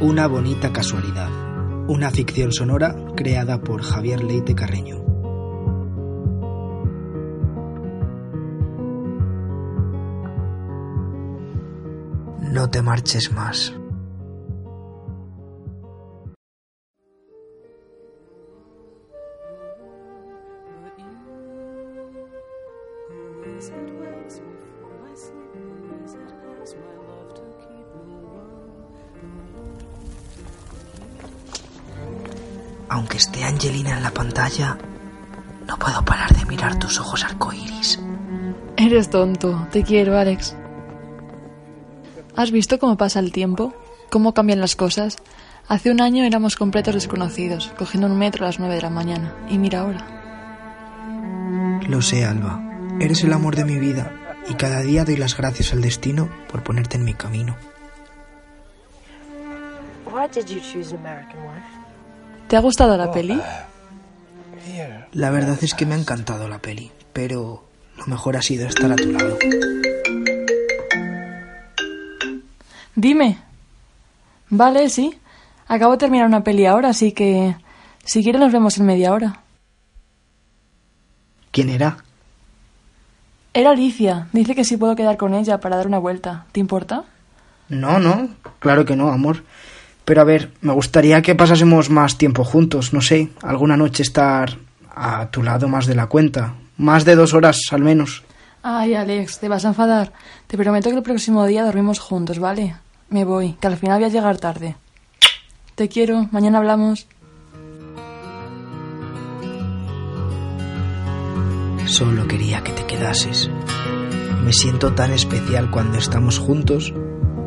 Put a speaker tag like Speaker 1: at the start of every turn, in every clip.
Speaker 1: Una bonita casualidad. Una ficción sonora creada por Javier Leite Carreño. No te marches más. Aunque esté Angelina en la pantalla, no puedo parar de mirar tus ojos arcoíris.
Speaker 2: Eres tonto. Te quiero, Alex. ¿Has visto cómo pasa el tiempo? ¿Cómo cambian las cosas? Hace un año éramos completos desconocidos, cogiendo un metro a las nueve de la mañana. Y mira ahora.
Speaker 1: Lo sé, Alba. Eres el amor de mi vida y cada día doy las gracias al destino por ponerte en mi camino.
Speaker 3: Why did you choose an American wife?
Speaker 2: ¿Te ha gustado la peli?
Speaker 1: La verdad es que me ha encantado la peli, pero lo mejor ha sido estar a tu lado.
Speaker 2: Dime. Vale, sí. Acabo de terminar una peli ahora, así que... Si quieres nos vemos en media hora.
Speaker 1: ¿Quién era?
Speaker 2: Era Alicia. Dice que sí puedo quedar con ella para dar una vuelta. ¿Te importa?
Speaker 1: No, no, claro que no, amor. Pero a ver, me gustaría que pasásemos más tiempo juntos, no sé, alguna noche estar a tu lado más de la cuenta, más de dos horas al menos.
Speaker 2: Ay, Alex, te vas a enfadar. Te prometo que el próximo día dormimos juntos, ¿vale? Me voy, que al final voy a llegar tarde. Te quiero, mañana hablamos.
Speaker 1: Solo quería que te quedases. Me siento tan especial cuando estamos juntos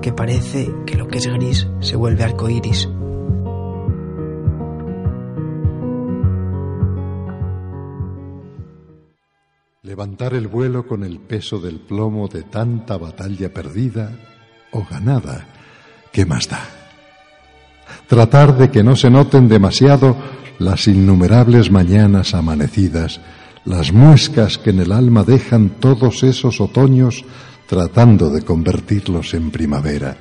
Speaker 1: que parece que lo que es gris se vuelve arcoíris.
Speaker 4: Levantar el vuelo con el peso del plomo de tanta batalla perdida o ganada, ¿qué más da? Tratar de que no se noten demasiado las innumerables mañanas amanecidas, las muescas que en el alma dejan todos esos otoños tratando de convertirlos en primavera,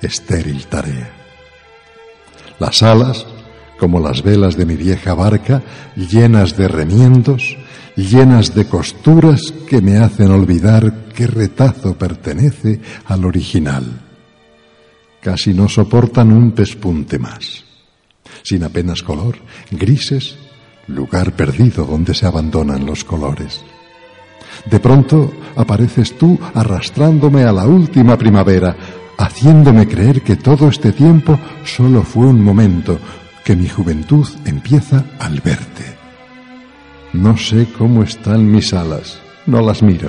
Speaker 4: estéril tarea. Las alas, como las velas de mi vieja barca, llenas de remiendos, llenas de costuras que me hacen olvidar qué retazo pertenece al original. Casi no soportan un pespunte más. Sin apenas color, grises, lugar perdido donde se abandonan los colores. De pronto apareces tú arrastrándome a la última primavera, haciéndome creer que todo este tiempo solo fue un momento, que mi juventud empieza al verte. No sé cómo están mis alas, no las miro,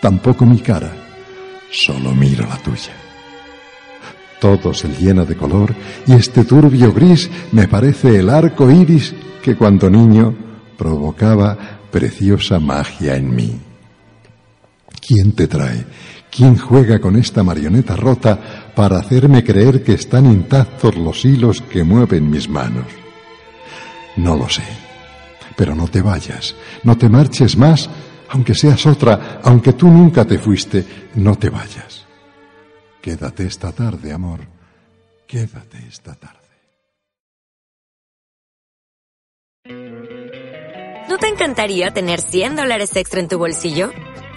Speaker 4: tampoco mi cara, solo miro la tuya. Todo se llena de color y este turbio gris me parece el arco iris que cuando niño provocaba preciosa magia en mí. ¿Quién te trae? ¿Quién juega con esta marioneta rota para hacerme creer que están intactos los hilos que mueven mis manos? No lo sé. Pero no te vayas, no te marches más, aunque seas otra, aunque tú nunca te fuiste, no te vayas. Quédate esta tarde, amor. Quédate esta tarde.
Speaker 5: ¿No te encantaría tener 100 dólares extra en tu bolsillo?